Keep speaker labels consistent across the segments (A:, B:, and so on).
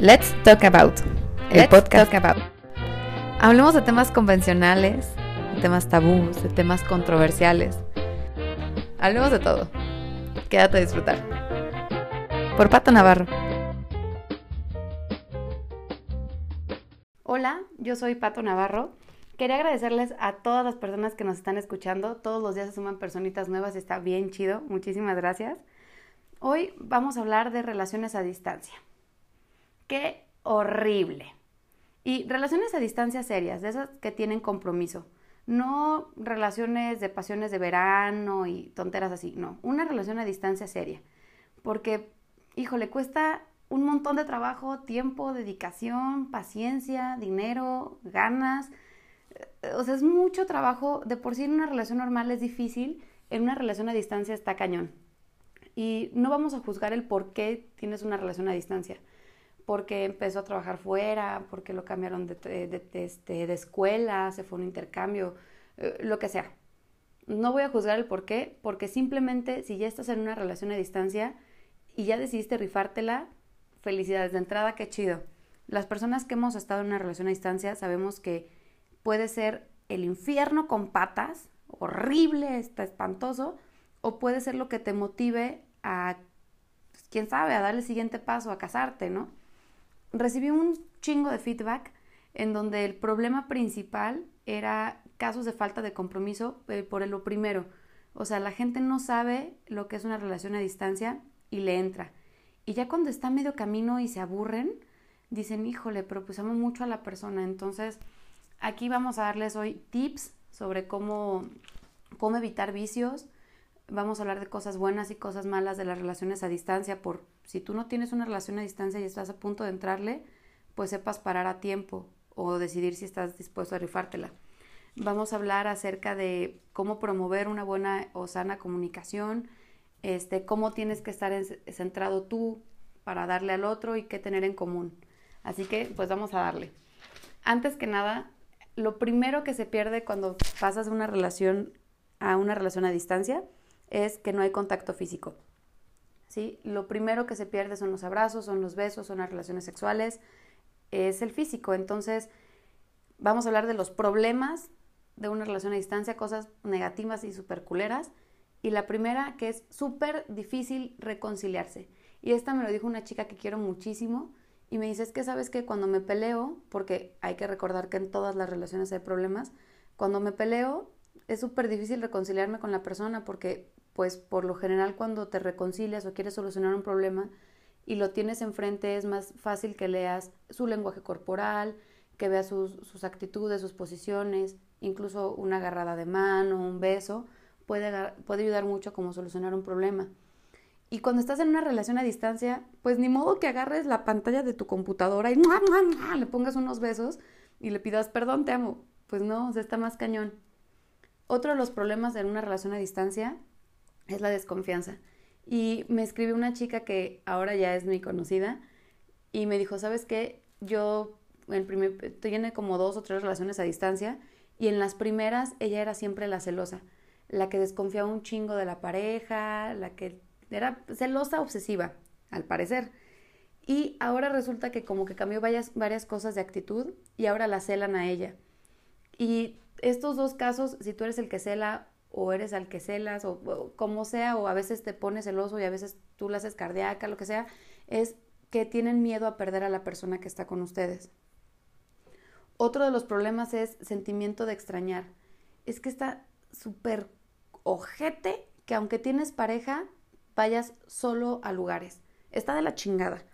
A: Let's Talk About, el
B: Let's
A: podcast.
B: Talk About.
A: Hablemos de temas convencionales, de temas tabús, de temas controversiales. Hablemos de todo. Quédate a disfrutar. Por Pato Navarro. Hola, yo soy Pato Navarro. Quería agradecerles a todas las personas que nos están escuchando. Todos los días se suman personitas nuevas y está bien chido. Muchísimas gracias. Hoy vamos a hablar de relaciones a distancia. ¡Qué horrible! Y relaciones a distancia serias, de esas que tienen compromiso. No relaciones de pasiones de verano y tonteras así, no. Una relación a distancia seria. Porque, híjole, cuesta un montón de trabajo, tiempo, dedicación, paciencia, dinero, ganas. O sea, es mucho trabajo. De por sí en una relación normal es difícil, en una relación a distancia está cañón. Y no vamos a juzgar el por qué tienes una relación a distancia porque empezó a trabajar fuera, porque lo cambiaron de, de, de, este, de escuela, se fue un intercambio, eh, lo que sea. No voy a juzgar el por qué, porque simplemente si ya estás en una relación a distancia y ya decidiste rifártela, felicidades de entrada, qué chido. Las personas que hemos estado en una relación a distancia sabemos que puede ser el infierno con patas, horrible, está espantoso, o puede ser lo que te motive a, pues, quién sabe, a dar el siguiente paso, a casarte, ¿no? Recibí un chingo de feedback en donde el problema principal era casos de falta de compromiso eh, por lo primero. O sea, la gente no sabe lo que es una relación a distancia y le entra. Y ya cuando está medio camino y se aburren, dicen, híjole, pero pues amo mucho a la persona. Entonces, aquí vamos a darles hoy tips sobre cómo, cómo evitar vicios. Vamos a hablar de cosas buenas y cosas malas de las relaciones a distancia por si tú no tienes una relación a distancia y estás a punto de entrarle, pues sepas parar a tiempo o decidir si estás dispuesto a rifártela. Vamos a hablar acerca de cómo promover una buena o sana comunicación, este, cómo tienes que estar centrado tú para darle al otro y qué tener en común. Así que, pues vamos a darle. Antes que nada, lo primero que se pierde cuando pasas de una relación a una relación a distancia es que no hay contacto físico. ¿Sí? Lo primero que se pierde son los abrazos, son los besos, son las relaciones sexuales, es el físico. Entonces, vamos a hablar de los problemas de una relación a distancia, cosas negativas y superculeras. Y la primera, que es súper difícil reconciliarse. Y esta me lo dijo una chica que quiero muchísimo. Y me dice, es que sabes que cuando me peleo, porque hay que recordar que en todas las relaciones hay problemas, cuando me peleo es súper difícil reconciliarme con la persona porque pues por lo general cuando te reconcilias o quieres solucionar un problema y lo tienes enfrente es más fácil que leas su lenguaje corporal, que veas sus, sus actitudes, sus posiciones, incluso una agarrada de mano, un beso, puede, puede ayudar mucho como solucionar un problema. Y cuando estás en una relación a distancia, pues ni modo que agarres la pantalla de tu computadora y le pongas unos besos y le pidas perdón, te amo. Pues no, o sea, está más cañón. Otro de los problemas de una relación a distancia es la desconfianza. Y me escribió una chica que ahora ya es muy conocida y me dijo, ¿sabes qué? Yo el primer, tiene como dos o tres relaciones a distancia y en las primeras ella era siempre la celosa, la que desconfiaba un chingo de la pareja, la que era celosa obsesiva, al parecer. Y ahora resulta que como que cambió varias, varias cosas de actitud y ahora la celan a ella. Y estos dos casos, si tú eres el que cela o eres al que celas, o, o, como sea, o a veces te pones celoso y a veces tú la haces cardíaca, lo que sea, es que tienen miedo a perder a la persona que está con ustedes. Otro de los problemas es sentimiento de extrañar. Es que está súper ojete que aunque tienes pareja, vayas solo a lugares. Está de la chingada.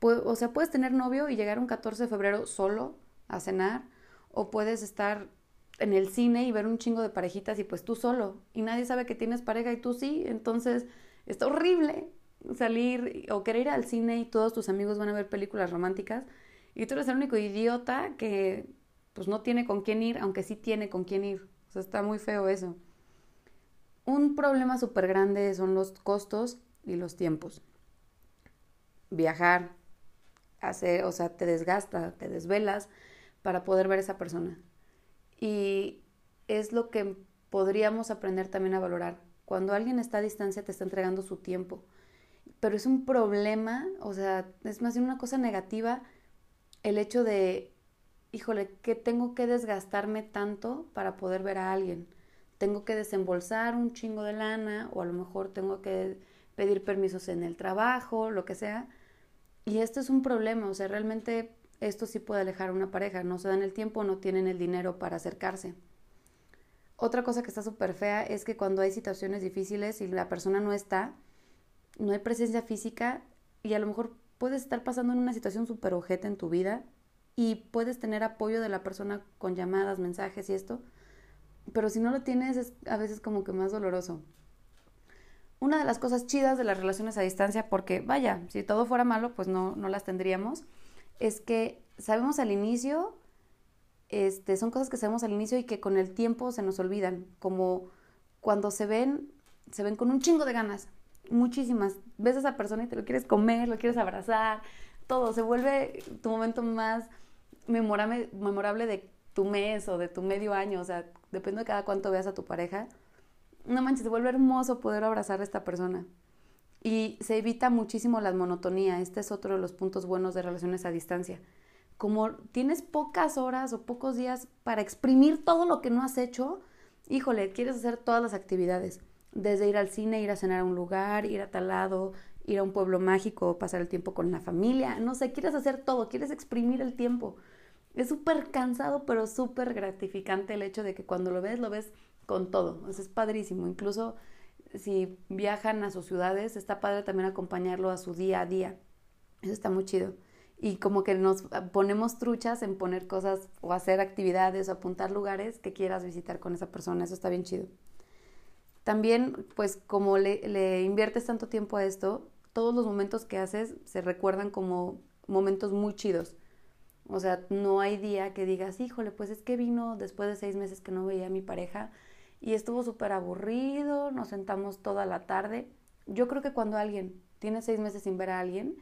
A: O sea, puedes tener novio y llegar un 14 de febrero solo a cenar, o puedes estar en el cine y ver un chingo de parejitas y pues tú solo y nadie sabe que tienes pareja y tú sí, entonces está horrible salir o querer ir al cine y todos tus amigos van a ver películas románticas y tú eres el único idiota que pues no tiene con quién ir, aunque sí tiene con quién ir. O sea, está muy feo eso. Un problema súper grande son los costos y los tiempos. Viajar, hacer, o sea, te desgasta, te desvelas para poder ver a esa persona y es lo que podríamos aprender también a valorar. Cuando alguien está a distancia te está entregando su tiempo pero es un problema, o sea, es más bien una cosa negativa el hecho de, híjole, que tengo que desgastarme tanto para poder ver a alguien. Tengo que desembolsar un chingo de lana o a lo mejor tengo que pedir permisos en el trabajo, lo que sea. Y esto es un problema, o sea, realmente esto sí puede alejar a una pareja, no se dan el tiempo, no tienen el dinero para acercarse. Otra cosa que está súper fea es que cuando hay situaciones difíciles y la persona no está, no hay presencia física y a lo mejor puedes estar pasando en una situación súper ojeta en tu vida y puedes tener apoyo de la persona con llamadas, mensajes y esto, pero si no lo tienes es a veces como que más doloroso. Una de las cosas chidas de las relaciones a distancia, porque vaya, si todo fuera malo, pues no, no las tendríamos, es que sabemos al inicio, este, son cosas que sabemos al inicio y que con el tiempo se nos olvidan, como cuando se ven, se ven con un chingo de ganas, muchísimas. Ves a esa persona y te lo quieres comer, lo quieres abrazar, todo. Se vuelve tu momento más memorable, memorable de tu mes o de tu medio año. O sea, depende de cada cuánto veas a tu pareja. No manches, se vuelve hermoso poder abrazar a esta persona. Y se evita muchísimo la monotonía. Este es otro de los puntos buenos de relaciones a distancia. Como tienes pocas horas o pocos días para exprimir todo lo que no has hecho, híjole, quieres hacer todas las actividades desde ir al cine, ir a cenar a un lugar, ir a tal lado, ir a un pueblo mágico, pasar el tiempo con la familia, no sé, quieres hacer todo, quieres exprimir el tiempo. Es súper cansado, pero súper gratificante el hecho de que cuando lo ves, lo ves con todo. es padrísimo. Incluso si viajan a sus ciudades, está padre también acompañarlo a su día a día. Eso está muy chido. Y como que nos ponemos truchas en poner cosas o hacer actividades o apuntar lugares que quieras visitar con esa persona. Eso está bien chido. También, pues como le, inviertes tanto tiempo a esto, todos los momentos que haces se recuerdan como momentos muy chidos. O sea, no hay día que digas, híjole, pues es que vino después de seis meses que no veía a mi pareja y estuvo súper aburrido, nos sentamos toda la tarde. Yo creo que cuando alguien tiene seis meses sin ver a alguien,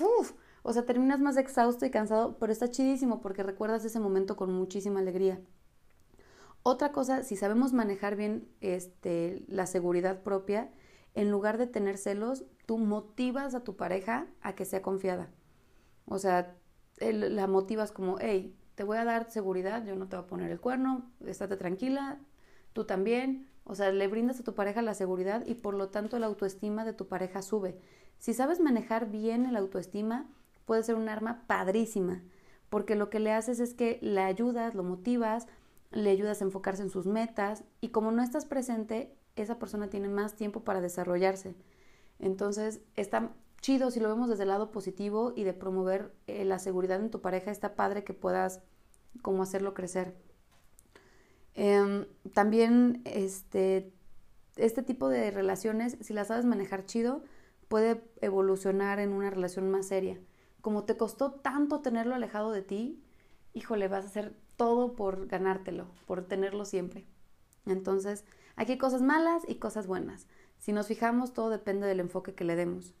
A: ¡uf! o sea, terminas más exhausto y cansado, pero está chidísimo porque recuerdas ese momento con muchísima alegría. Otra cosa, si sabemos manejar bien este, la seguridad propia, en lugar de tener celos, tú motivas a tu pareja a que sea confiada. O sea, la motivas como, hey, te voy a dar seguridad, yo no te voy a poner el cuerno, estate tranquila, tú también. O sea, le brindas a tu pareja la seguridad y por lo tanto la autoestima de tu pareja sube. Si sabes manejar bien el autoestima, puede ser un arma padrísima, porque lo que le haces es que le ayudas, lo motivas, le ayudas a enfocarse en sus metas y como no estás presente, esa persona tiene más tiempo para desarrollarse. Entonces, está chido si lo vemos desde el lado positivo y de promover eh, la seguridad en tu pareja, está padre que puedas como hacerlo crecer. Em, también este, este tipo de relaciones, si las sabes manejar chido, puede evolucionar en una relación más seria. Como te costó tanto tenerlo alejado de ti, híjole, vas a ser todo por ganártelo, por tenerlo siempre. Entonces, aquí hay cosas malas y cosas buenas. Si nos fijamos, todo depende del enfoque que le demos.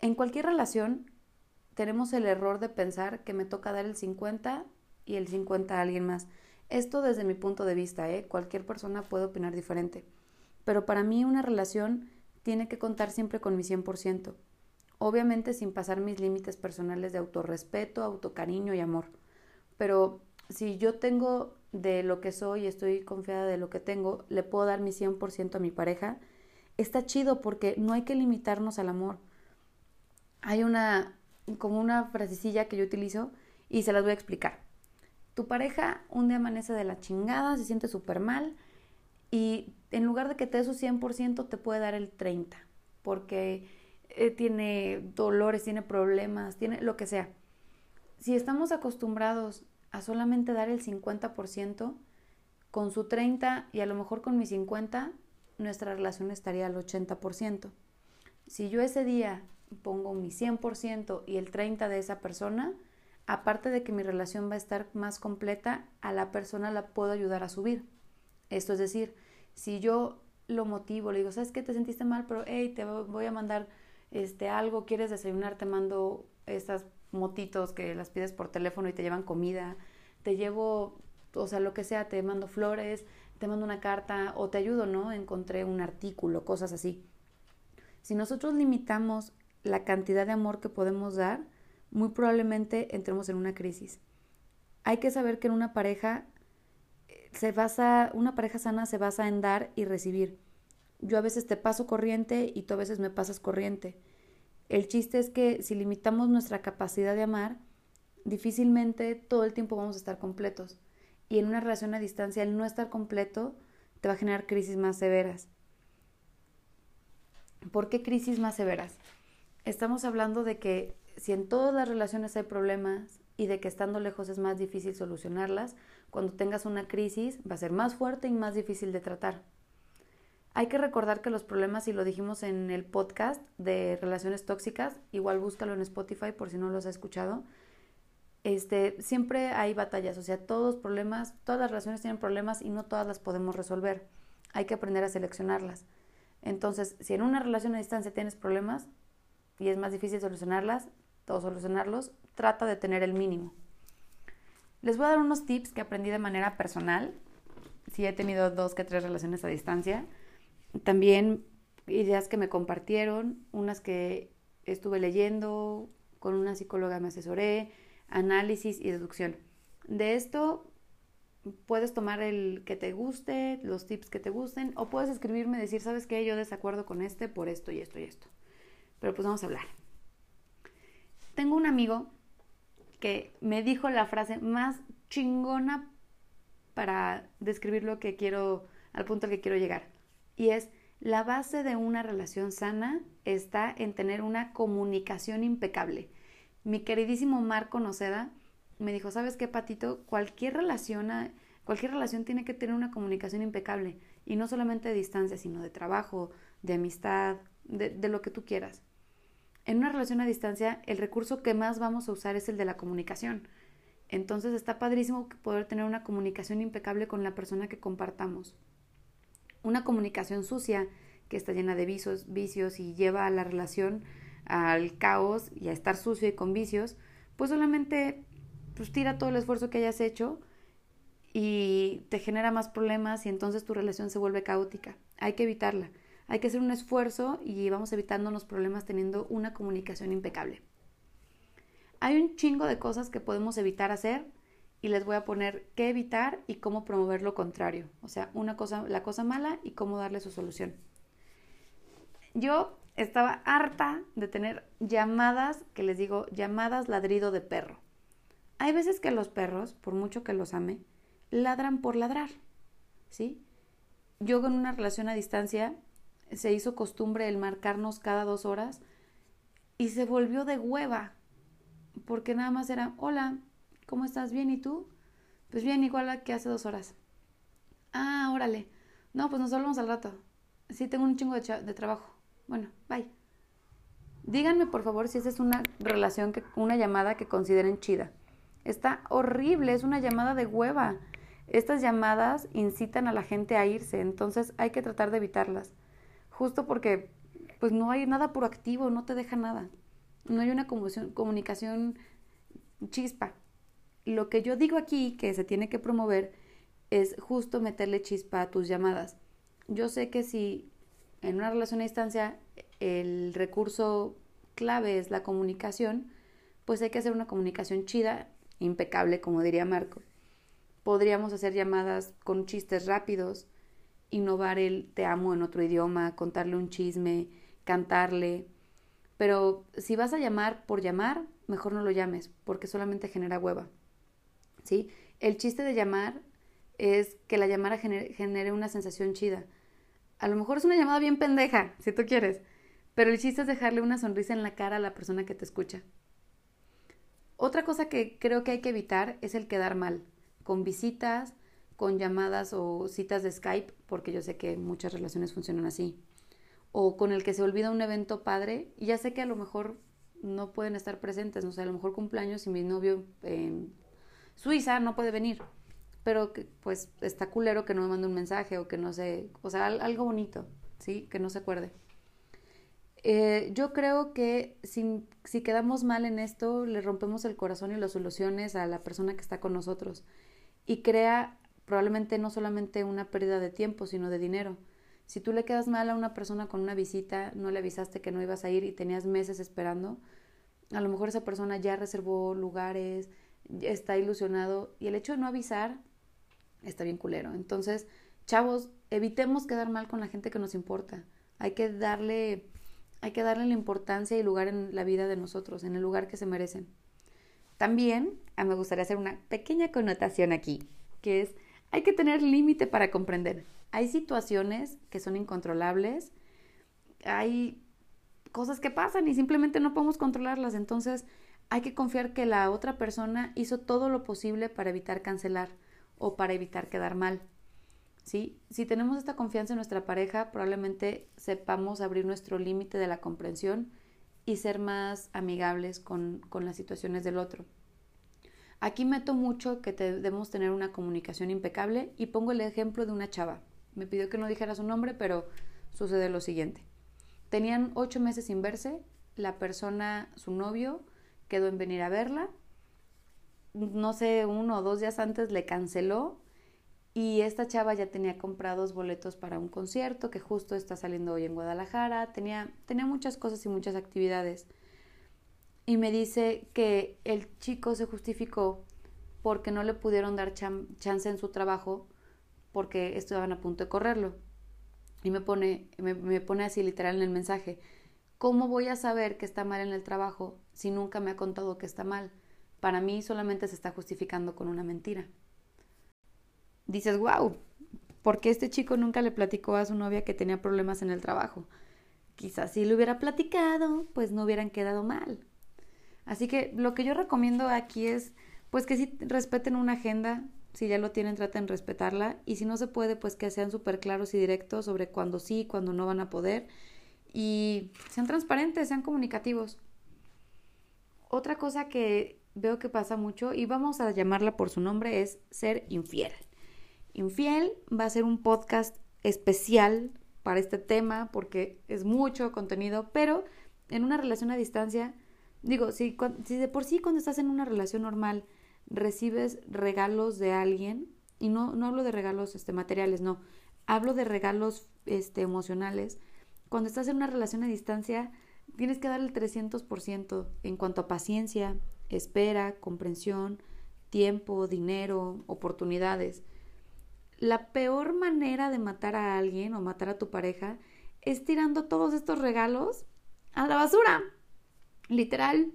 A: En cualquier relación, tenemos el error de pensar que me toca dar el 50 y el 50 a alguien más. Esto desde mi punto de vista, ¿eh? cualquier persona puede opinar diferente. Pero para mí una relación tiene que contar siempre con mi 100%. Obviamente sin pasar mis límites personales de autorrespeto, autocariño y amor. Pero si yo tengo de lo que soy y estoy confiada de lo que tengo, le puedo dar mi 100% a mi pareja, está chido porque no hay que limitarnos al amor. Hay una, como una frasecilla que yo utilizo y se las voy a explicar. Tu pareja un día amanece de la chingada, se siente súper mal y en lugar de que te dé su 100% te puede dar el 30% porque eh, tiene dolores, tiene problemas, tiene lo que sea. Si estamos acostumbrados a solamente dar el 50%, con su 30 y a lo mejor con mi 50, nuestra relación estaría al 80%. Si yo ese día pongo mi 100% y el 30% de esa persona, aparte de que mi relación va a estar más completa, a la persona la puedo ayudar a subir. Esto es decir, si yo lo motivo, le digo, ¿sabes qué? Te sentiste mal, pero hey, te voy a mandar este algo, quieres desayunar, te mando estas motitos que las pides por teléfono y te llevan comida, te llevo, o sea, lo que sea, te mando flores, te mando una carta o te ayudo, ¿no? Encontré un artículo, cosas así. Si nosotros limitamos la cantidad de amor que podemos dar, muy probablemente entremos en una crisis. Hay que saber que en una pareja eh, se basa, una pareja sana se basa en dar y recibir. Yo a veces te paso corriente y tú a veces me pasas corriente. El chiste es que si limitamos nuestra capacidad de amar, difícilmente todo el tiempo vamos a estar completos. Y en una relación a distancia, el no estar completo te va a generar crisis más severas. ¿Por qué crisis más severas? Estamos hablando de que si en todas las relaciones hay problemas y de que estando lejos es más difícil solucionarlas, cuando tengas una crisis va a ser más fuerte y más difícil de tratar. Hay que recordar que los problemas, y lo dijimos en el podcast de relaciones tóxicas, igual búscalo en Spotify por si no los has escuchado, este, siempre hay batallas, o sea, todos problemas, todas las relaciones tienen problemas y no todas las podemos resolver. Hay que aprender a seleccionarlas. Entonces, si en una relación a distancia tienes problemas y es más difícil solucionarlas o solucionarlos, trata de tener el mínimo. Les voy a dar unos tips que aprendí de manera personal. Si he tenido dos que tres relaciones a distancia también ideas que me compartieron, unas que estuve leyendo, con una psicóloga me asesoré, análisis y deducción. De esto puedes tomar el que te guste, los tips que te gusten, o puedes escribirme y decir, ¿sabes qué? Yo desacuerdo con este por esto y esto y esto. Pero pues vamos a hablar. Tengo un amigo que me dijo la frase más chingona para describir lo que quiero, al punto al que quiero llegar y es la base de una relación sana está en tener una comunicación impecable. Mi queridísimo Marco Noceda me dijo, ¿sabes qué, Patito? Cualquier relación, cualquier relación tiene que tener una comunicación impecable y no solamente de distancia, sino de trabajo, de amistad, de, de lo que tú quieras. En una relación a distancia, el recurso que más vamos a usar es el de la comunicación. Entonces está padrísimo poder tener una comunicación impecable con la persona que compartamos. Una comunicación sucia que está llena de vicios, vicios y lleva a la relación al caos y a estar sucio y con vicios, pues solamente pues tira todo el esfuerzo que hayas hecho y te genera más problemas y entonces tu relación se vuelve caótica. Hay que evitarla. Hay que hacer un esfuerzo y vamos evitando los problemas teniendo una comunicación impecable. Hay un chingo de cosas que podemos evitar hacer y les voy a poner qué evitar y cómo promover lo contrario. O sea, una cosa, la cosa mala y cómo darle su solución. Yo estaba harta de tener llamadas, que les digo, llamadas ladrido de perro. Hay veces que los perros, por mucho que los ame, ladran por ladrar. ¿Sí? Yo con una relación a distancia se hizo costumbre el marcarnos cada dos horas y se volvió de hueva, porque nada más era, hola, ¿Cómo estás? ¿Bien? ¿Y tú? Pues bien, igual que hace dos horas. Ah, órale. No, pues nos hablamos al rato. Sí, tengo un chingo de, de trabajo. Bueno, bye. Díganme, por favor, si esa es una relación, que, una llamada que consideren chida. Está horrible, es una llamada de hueva. Estas llamadas incitan a la gente a irse, entonces hay que tratar de evitarlas. Justo porque pues no hay nada proactivo, no te deja nada. No hay una comunicación chispa lo que yo digo aquí que se tiene que promover es justo meterle chispa a tus llamadas. Yo sé que si en una relación a distancia el recurso clave es la comunicación, pues hay que hacer una comunicación chida, impecable, como diría Marco. Podríamos hacer llamadas con chistes rápidos, innovar el te amo en otro idioma, contarle un chisme, cantarle. Pero si vas a llamar por llamar, mejor no lo llames, porque solamente genera hueva. ¿sí? El chiste de llamar es que la llamada genere, una sensación chida. A lo mejor es una llamada bien pendeja, si tú quieres, pero el chiste es dejarle una sonrisa en la cara a la persona que te escucha. Otra cosa que creo que hay que evitar es el quedar mal, con visitas, con llamadas o citas de Skype, porque yo sé que muchas relaciones funcionan así, o con el que se olvida un evento padre, y ya sé que a lo mejor no pueden estar presentes, no sé, a lo mejor cumpleaños y mi novio Suiza no puede venir, pero que, pues está culero que no me mande un mensaje o que no se, o sea, algo bonito, ¿sí? Que no se acuerde. Eh, yo creo que si, si quedamos mal en esto, le rompemos el corazón y las soluciones a la persona que está con nosotros y crea probablemente no solamente una pérdida de tiempo, sino de dinero. Si tú le quedas mal a una persona con una visita, no le avisaste que no ibas a ir y tenías meses esperando, a lo mejor esa persona ya reservó lugares, está ilusionado y el hecho de no avisar está bien culero. Entonces, chavos, evitemos quedar mal con la gente que nos importa. Hay que darle hay que darle la importancia y lugar en la vida de nosotros, en el lugar que se merecen. También ah, me gustaría hacer una pequeña connotación aquí, que es hay que tener límite para comprender. Hay situaciones que son incontrolables, hay cosas que pasan y simplemente no podemos controlarlas, entonces hay que confiar que la otra persona hizo todo lo posible para evitar cancelar o para evitar quedar mal. ¿Sí? Si tenemos esta confianza en nuestra pareja, probablemente sepamos abrir nuestro límite de la comprensión y ser más amigables con, con las situaciones del otro. Aquí meto mucho que debemos tener una comunicación impecable y pongo el ejemplo de una chava. Me pidió que no dijera su nombre, pero sucede lo siguiente. Tenían ocho meses sin verse, la persona, su novio, quedó en venir a verla. No sé, uno o dos días antes le canceló y esta chava ya tenía comprados boletos para un concierto que justo está saliendo hoy en Guadalajara. Tenía, tenía muchas cosas y muchas actividades y me dice que el chico se justificó porque no le pudieron dar chance en su trabajo porque estaban a punto de correrlo. Y me pone, me, pone así literal en el mensaje, ¿cómo voy a saber que está mal en el trabajo si nunca me ha contado que está mal? Para mí solamente se está justificando con una mentira. Dices, wow, ¿por qué este chico nunca le platicó a su novia que tenía problemas en el trabajo? Quizás si le hubiera platicado, pues no hubieran quedado mal. Así que lo que yo recomiendo aquí es, pues que si respeten una agenda, si ya lo tienen, traten de respetarla, y si no se puede, pues que sean súper claros y directos sobre cuándo sí, y cuándo no van a poder, y sean transparentes, sean comunicativos. Otra cosa que veo que pasa mucho, y vamos a llamarla por su nombre, es ser infiel. Infiel va a ser un podcast especial para este tema porque es mucho contenido, pero en una relación a distancia Digo, si, de por sí cuando estás en una relación normal recibes regalos de alguien, y no, no hablo de regalos este, materiales, no, hablo de regalos este, emocionales, cuando estás en una relación a distancia tienes que dar el 300% en cuanto a paciencia, espera, comprensión, tiempo, dinero, oportunidades. La peor manera de matar a alguien o matar a tu pareja es tirando todos estos regalos a la basura literal.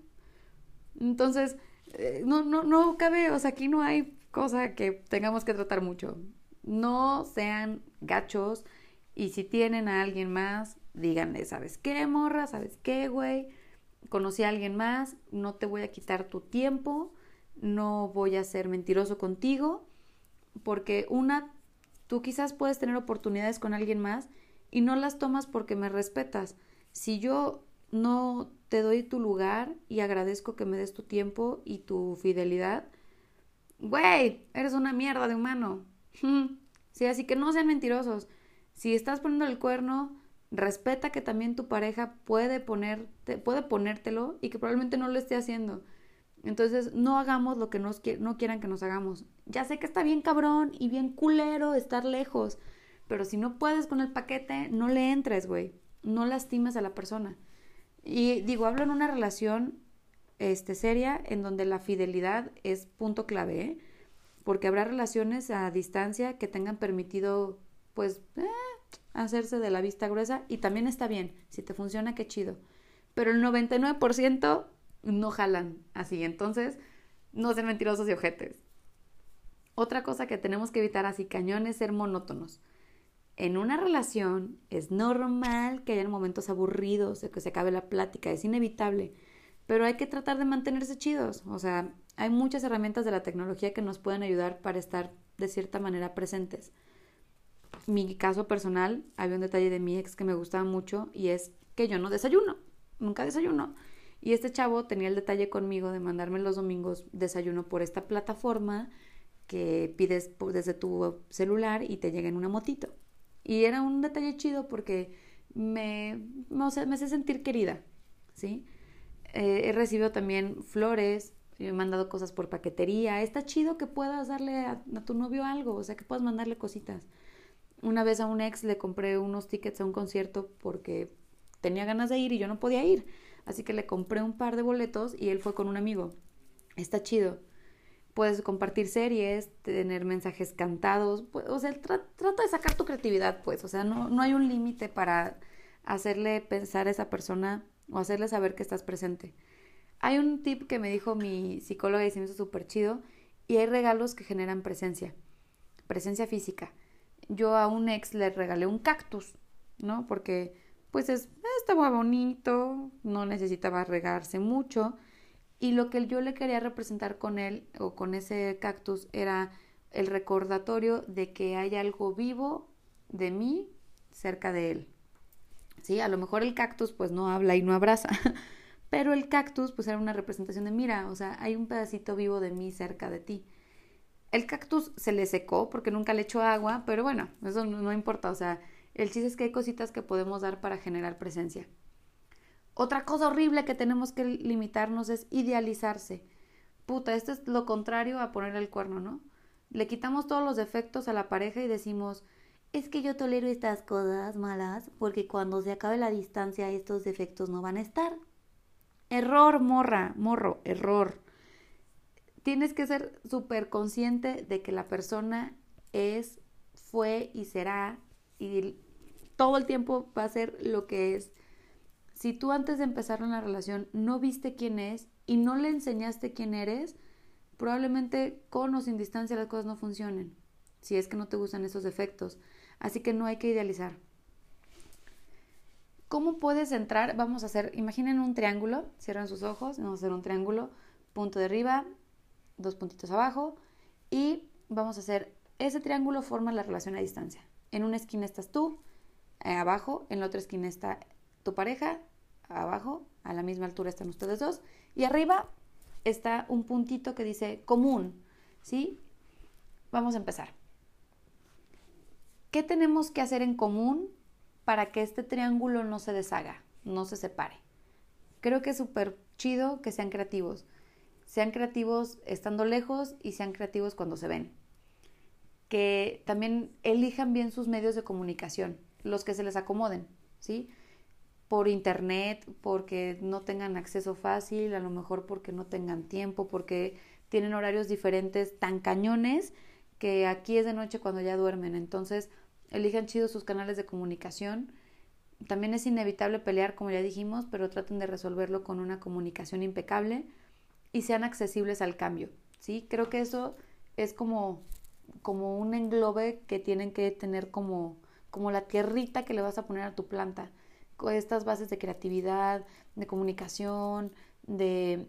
A: Entonces, eh, no, no, no cabe, o sea, aquí no hay cosa que tengamos que tratar mucho. No sean gachos y si tienen a alguien más, díganle, ¿sabes qué, morra? ¿Sabes qué, güey? Conocí a alguien más, no te voy a quitar tu tiempo, no voy a ser mentiroso contigo, porque una, tú quizás puedes tener oportunidades con alguien más y no las tomas porque me respetas. Si yo no te doy tu lugar y agradezco que me des tu tiempo y tu fidelidad. Güey, eres una mierda de humano. sí, así que no sean mentirosos. Si estás poniendo el cuerno, respeta que también tu pareja puede, ponerte, puede ponértelo y que probablemente no lo esté haciendo. Entonces, no hagamos lo que nos, no quieran que nos hagamos. Ya sé que está bien cabrón y bien culero estar lejos, pero si no puedes con el paquete, no le entres, güey. No lastimes a la persona. Y digo, hablo en una relación este, seria en donde la fidelidad es punto clave, ¿eh? porque habrá relaciones a distancia que tengan permitido, pues, eh, hacerse de la vista gruesa y también está bien, si te funciona, qué chido. Pero el 99% no jalan así, entonces no sean mentirosos y ojetes. Otra cosa que tenemos que evitar así cañón es ser monótonos en una relación es normal que hayan momentos aburridos, de que se acabe la plática, es inevitable, pero hay que tratar de mantenerse chidos. O sea, hay muchas herramientas de la tecnología que nos pueden ayudar para estar de cierta manera presentes. Mi caso personal, había un detalle de mi ex que me gustaba mucho y es que yo no desayuno, nunca desayuno. Y este chavo tenía el detalle conmigo de mandarme los domingos desayuno por esta plataforma que pides desde tu celular y te llega en una motito. Y era un detalle chido porque me, me hace sentir querida, ¿sí? Eh, he recibido también flores, me he mandado cosas por paquetería. Está chido que puedas darle a, tu novio algo, o sea, que puedas mandarle cositas. Una vez a un ex le compré unos tickets a un concierto porque tenía ganas de ir y yo no podía ir. Así que le compré un par de boletos y él fue con un amigo. Está chido. Puedes compartir series, tener mensajes cantados, pues, o sea, trata de sacar tu creatividad, pues, o sea, no, no hay un límite para hacerle pensar a esa persona o hacerle saber que estás presente. Hay un tip que me dijo mi psicóloga y se me hizo súper chido y hay regalos que generan presencia, presencia física. Yo a un ex le regalé un cactus, ¿no? Porque pues es, estaba bonito, no necesitaba regarse mucho y lo que yo le quería representar con él o con ese cactus era el recordatorio de que hay algo vivo de mí cerca de él. Sí, a lo mejor el cactus pues no habla y no abraza, pero el cactus pues era una representación de mira, o sea, hay un pedacito vivo de mí cerca de ti. El cactus se le secó porque nunca le echó agua, pero bueno, eso no importa, o sea, el chiste es que hay cositas que podemos dar para generar presencia. Otra cosa horrible que tenemos que limitarnos es idealizarse. Puta, esto es lo contrario a poner el cuerno, ¿no? Le quitamos todos los defectos a la pareja y decimos, es que yo tolero estas cosas malas porque cuando se acabe la distancia estos defectos no van a estar. Error, morra, morro, error. Tienes que ser súper consciente de que la persona es, fue y será y todo el tiempo va a ser lo que es. Si tú antes de empezar una relación no viste quién es y no le enseñaste quién eres, probablemente con o sin distancia las cosas no funcionen, si es que no te gustan esos defectos. Así que no hay que idealizar. ¿Cómo puedes entrar? Vamos a hacer, imaginen un triángulo, cierran sus ojos, vamos a hacer un triángulo, punto de arriba, dos puntitos abajo y vamos a hacer, ese triángulo forma la relación a distancia. En una esquina estás tú, eh, abajo, en la otra esquina está tu pareja, abajo, a la misma altura están ustedes dos, y arriba está un puntito que dice común, ¿sí? Vamos a empezar. ¿Qué tenemos que hacer en común para que este triángulo no se deshaga, no se separe? Creo que es súper chido que sean creativos. Sean creativos estando lejos y sean creativos cuando se ven que también elijan bien sus medios de comunicación, los que se les acomoden, ¿sí? Por internet, porque no tengan acceso fácil, a lo mejor porque no tengan tiempo, porque tienen horarios diferentes tan cañones que aquí es de noche cuando ya duermen. Entonces, elijan chido sus canales de comunicación. También es inevitable pelear, como ya dijimos, pero traten de resolverlo con una comunicación impecable y sean accesibles al cambio, ¿sí? Creo que eso es como como un englobe que tienen que tener como, como la tierrita que le vas a poner a tu planta. Estas bases de creatividad, de comunicación, de,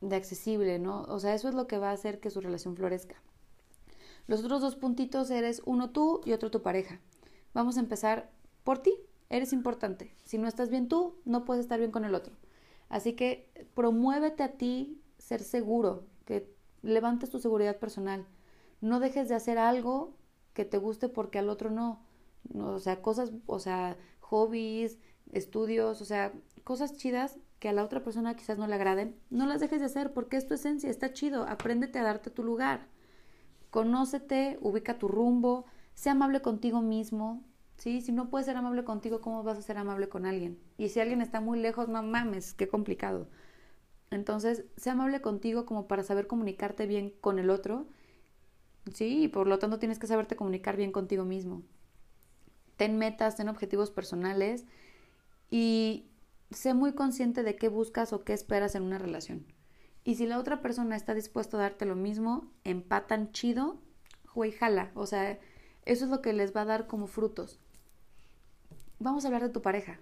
A: de accesible, ¿no? O sea, eso es lo que va a hacer que su relación florezca. Los otros dos puntitos eres uno tú y otro tu pareja. Vamos a empezar por ti. Eres importante. Si no estás bien tú, no puedes estar bien con el otro. Así que promuévete a ti ser seguro, que levantes tu seguridad personal no dejes de hacer algo que te guste porque al otro no. o sea, cosas, o sea, hobbies, estudios, o sea, cosas chidas que a la otra persona quizás no le agraden, no las dejes de hacer porque es tu esencia, está chido, apréndete a darte tu lugar. Conócete, ubica tu rumbo, sé amable contigo mismo, ¿sí? Si no puedes ser amable contigo, ¿cómo vas a ser amable con alguien? Y si alguien está muy lejos, no mames, qué complicado. Entonces, sé amable contigo como para saber comunicarte bien con el otro Sí, y por lo tanto tienes que saberte comunicar bien contigo mismo. Ten metas, ten objetivos personales y sé muy consciente de qué buscas o qué esperas en una relación. Y si la otra persona está dispuesta a darte lo mismo, empatan chido, güey, jala. O sea, eso es lo que les va a dar como frutos. Vamos a hablar de tu pareja.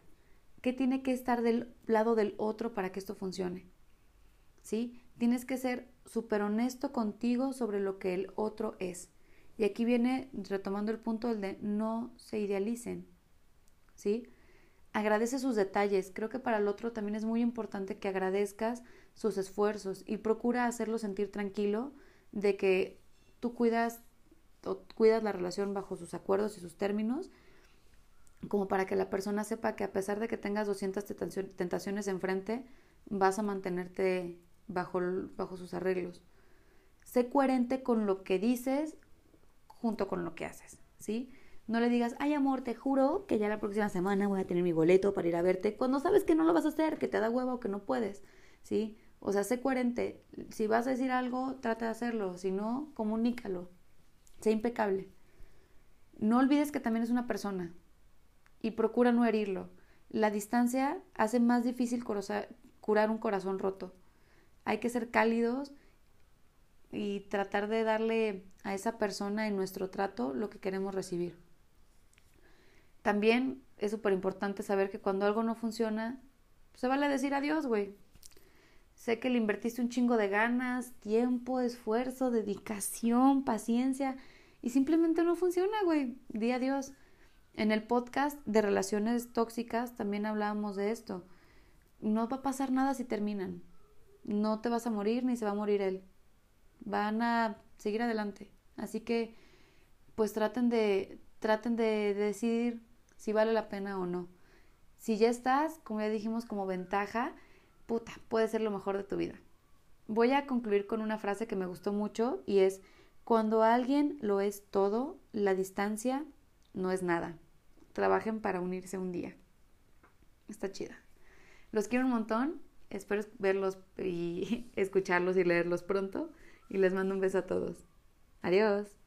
A: ¿Qué tiene que estar del lado del otro para que esto funcione? ¿Sí? Tienes que ser súper honesto contigo sobre lo que el otro es. Y aquí viene retomando el punto del de no se idealicen. ¿Sí? Agradece sus detalles. Creo que para el otro también es muy importante que agradezcas sus esfuerzos y procura hacerlo sentir tranquilo de que tú cuidas cuidas la relación bajo sus acuerdos y sus términos, como para que la persona sepa que a pesar de que tengas 200 tentaciones enfrente, vas a mantenerte bajo, bajo sus arreglos. Sé coherente con lo que dices junto con lo que haces, ¿sí? No le digas, ay amor, te juro que ya la próxima semana voy a tener mi boleto para ir a verte, cuando sabes que no lo vas a hacer, que te da huevo o que no puedes, ¿sí? O sea, sé coherente. Si vas a decir algo, trata de hacerlo. Si no, comunícalo. Sé impecable. No olvides que también es una persona y procura no herirlo. La distancia hace más difícil curar un corazón roto. Hay que ser cálidos y tratar de darle a esa persona en nuestro trato lo que queremos recibir. También es súper importante saber que cuando algo no funciona, se vale decir adiós, güey. Sé que le invertiste un chingo de ganas, tiempo, esfuerzo, dedicación, paciencia y simplemente no funciona, güey. Di adiós. En el podcast de relaciones tóxicas también hablábamos de esto. No va a pasar nada si terminan. No te vas a morir ni se va a morir él. Van a seguir adelante. Así que, pues traten de, traten de decidir si vale la pena o no. Si ya estás, como ya dijimos, como ventaja, puta, puede ser lo mejor de tu vida. Voy a concluir con una frase que me gustó mucho y es, cuando alguien lo es todo, la distancia no es nada trabajen para unirse un día. Está chida. Los quiero un montón. Espero verlos y escucharlos y leerlos pronto. Y les mando un beso a todos. Adiós.